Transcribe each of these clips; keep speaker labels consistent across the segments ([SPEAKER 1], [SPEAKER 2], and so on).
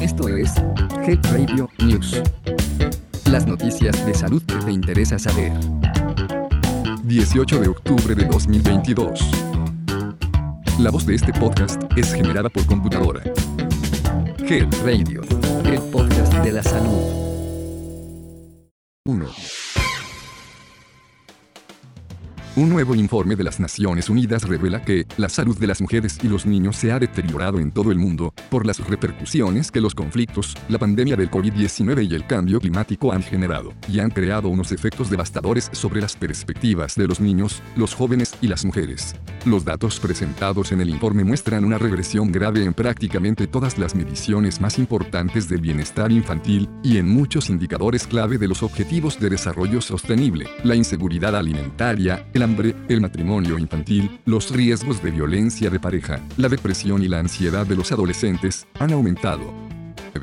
[SPEAKER 1] Esto es Health Radio News. Las noticias de salud que te interesa saber.
[SPEAKER 2] 18 de octubre de 2022. La voz de este podcast es generada por computadora.
[SPEAKER 1] Health Radio, el podcast de la salud.
[SPEAKER 2] 1. Un nuevo informe de las Naciones Unidas revela que la salud de las mujeres y los niños se ha deteriorado en todo el mundo por las repercusiones que los conflictos, la pandemia del COVID-19 y el cambio climático han generado, y han creado unos efectos devastadores sobre las perspectivas de los niños, los jóvenes y las mujeres. Los datos presentados en el informe muestran una regresión grave en prácticamente todas las mediciones más importantes del bienestar infantil y en muchos indicadores clave de los objetivos de desarrollo sostenible, la inseguridad alimentaria, el hambre, el matrimonio infantil, los riesgos de violencia de pareja, la depresión y la ansiedad de los adolescentes han aumentado.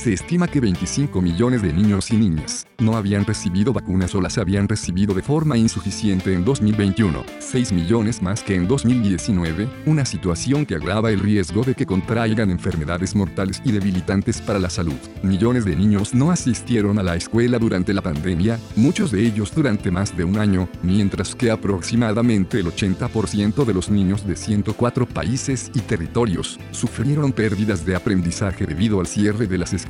[SPEAKER 2] Se estima que 25 millones de niños y niñas no habían recibido vacunas o las habían recibido de forma insuficiente en 2021, 6 millones más que en 2019, una situación que agrava el riesgo de que contraigan enfermedades mortales y debilitantes para la salud. Millones de niños no asistieron a la escuela durante la pandemia, muchos de ellos durante más de un año, mientras que aproximadamente el 80% de los niños de 104 países y territorios sufrieron pérdidas de aprendizaje debido al cierre de las escuelas.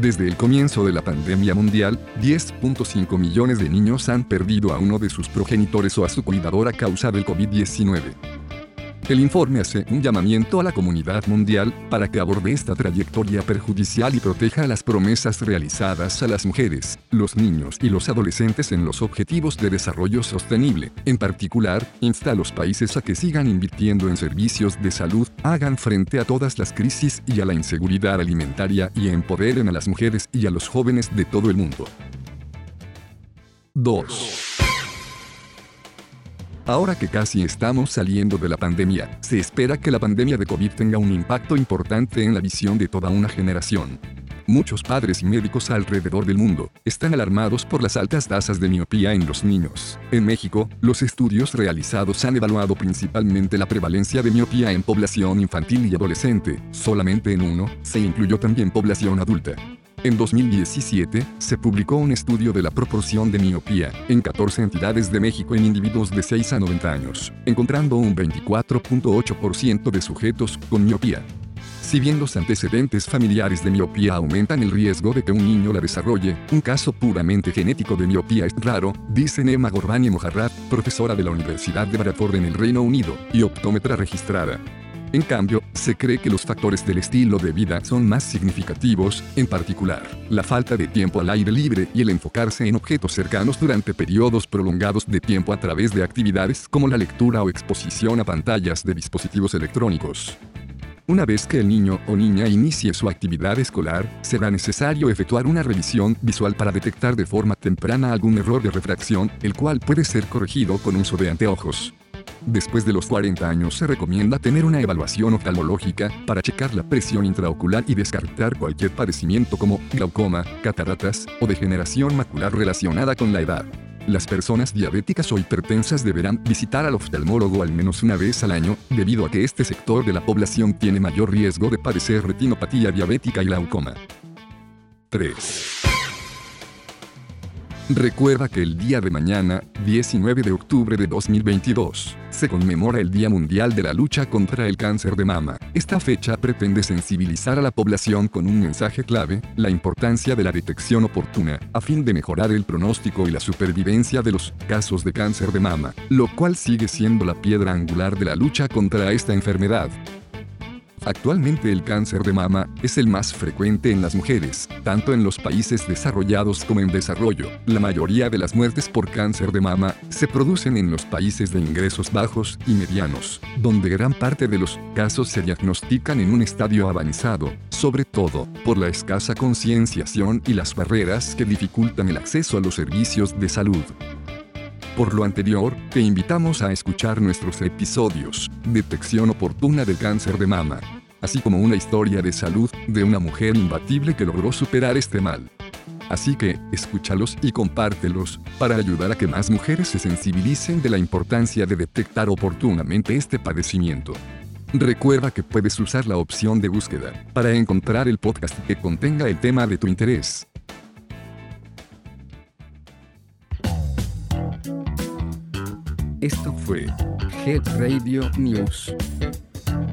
[SPEAKER 2] Desde el comienzo de la pandemia mundial, 10.5 millones de niños han perdido a uno de sus progenitores o a su cuidador a causa del COVID-19. El informe hace un llamamiento a la comunidad mundial para que aborde esta trayectoria perjudicial y proteja las promesas realizadas a las mujeres, los niños y los adolescentes en los objetivos de desarrollo sostenible. En particular, insta a los países a que sigan invirtiendo en servicios de salud, hagan frente a todas las crisis y a la inseguridad alimentaria y empoderen a las mujeres y a los jóvenes de todo el mundo. 2. Ahora que casi estamos saliendo de la pandemia, se espera que la pandemia de COVID tenga un impacto importante en la visión de toda una generación. Muchos padres y médicos alrededor del mundo están alarmados por las altas tasas de miopía en los niños. En México, los estudios realizados han evaluado principalmente la prevalencia de miopía en población infantil y adolescente. Solamente en uno se incluyó también población adulta. En 2017, se publicó un estudio de la proporción de miopía en 14 entidades de México en individuos de 6 a 90 años, encontrando un 24.8% de sujetos con miopía. Si bien los antecedentes familiares de miopía aumentan el riesgo de que un niño la desarrolle, un caso puramente genético de miopía es raro, dice Nema Gorbani Mojarrat, profesora de la Universidad de Bradford en el Reino Unido, y optómetra registrada. En cambio, se cree que los factores del estilo de vida son más significativos, en particular, la falta de tiempo al aire libre y el enfocarse en objetos cercanos durante periodos prolongados de tiempo a través de actividades como la lectura o exposición a pantallas de dispositivos electrónicos. Una vez que el niño o niña inicie su actividad escolar, será necesario efectuar una revisión visual para detectar de forma temprana algún error de refracción, el cual puede ser corregido con uso de anteojos. Después de los 40 años se recomienda tener una evaluación oftalmológica para checar la presión intraocular y descartar cualquier padecimiento como glaucoma, cataratas o degeneración macular relacionada con la edad. Las personas diabéticas o hipertensas deberán visitar al oftalmólogo al menos una vez al año, debido a que este sector de la población tiene mayor riesgo de padecer retinopatía diabética y glaucoma. 3. Recuerda que el día de mañana, 19 de octubre de 2022, se conmemora el Día Mundial de la Lucha contra el Cáncer de Mama. Esta fecha pretende sensibilizar a la población con un mensaje clave, la importancia de la detección oportuna, a fin de mejorar el pronóstico y la supervivencia de los casos de cáncer de mama, lo cual sigue siendo la piedra angular de la lucha contra esta enfermedad. Actualmente el cáncer de mama es el más frecuente en las mujeres, tanto en los países desarrollados como en desarrollo. La mayoría de las muertes por cáncer de mama se producen en los países de ingresos bajos y medianos, donde gran parte de los casos se diagnostican en un estadio avanzado, sobre todo por la escasa concienciación y las barreras que dificultan el acceso a los servicios de salud. Por lo anterior, te invitamos a escuchar nuestros episodios, Detección oportuna del cáncer de mama, así como una historia de salud de una mujer imbatible que logró superar este mal. Así que, escúchalos y compártelos, para ayudar a que más mujeres se sensibilicen de la importancia de detectar oportunamente este padecimiento. Recuerda que puedes usar la opción de búsqueda para encontrar el podcast que contenga el tema de tu interés.
[SPEAKER 1] Esto fue Health Radio News.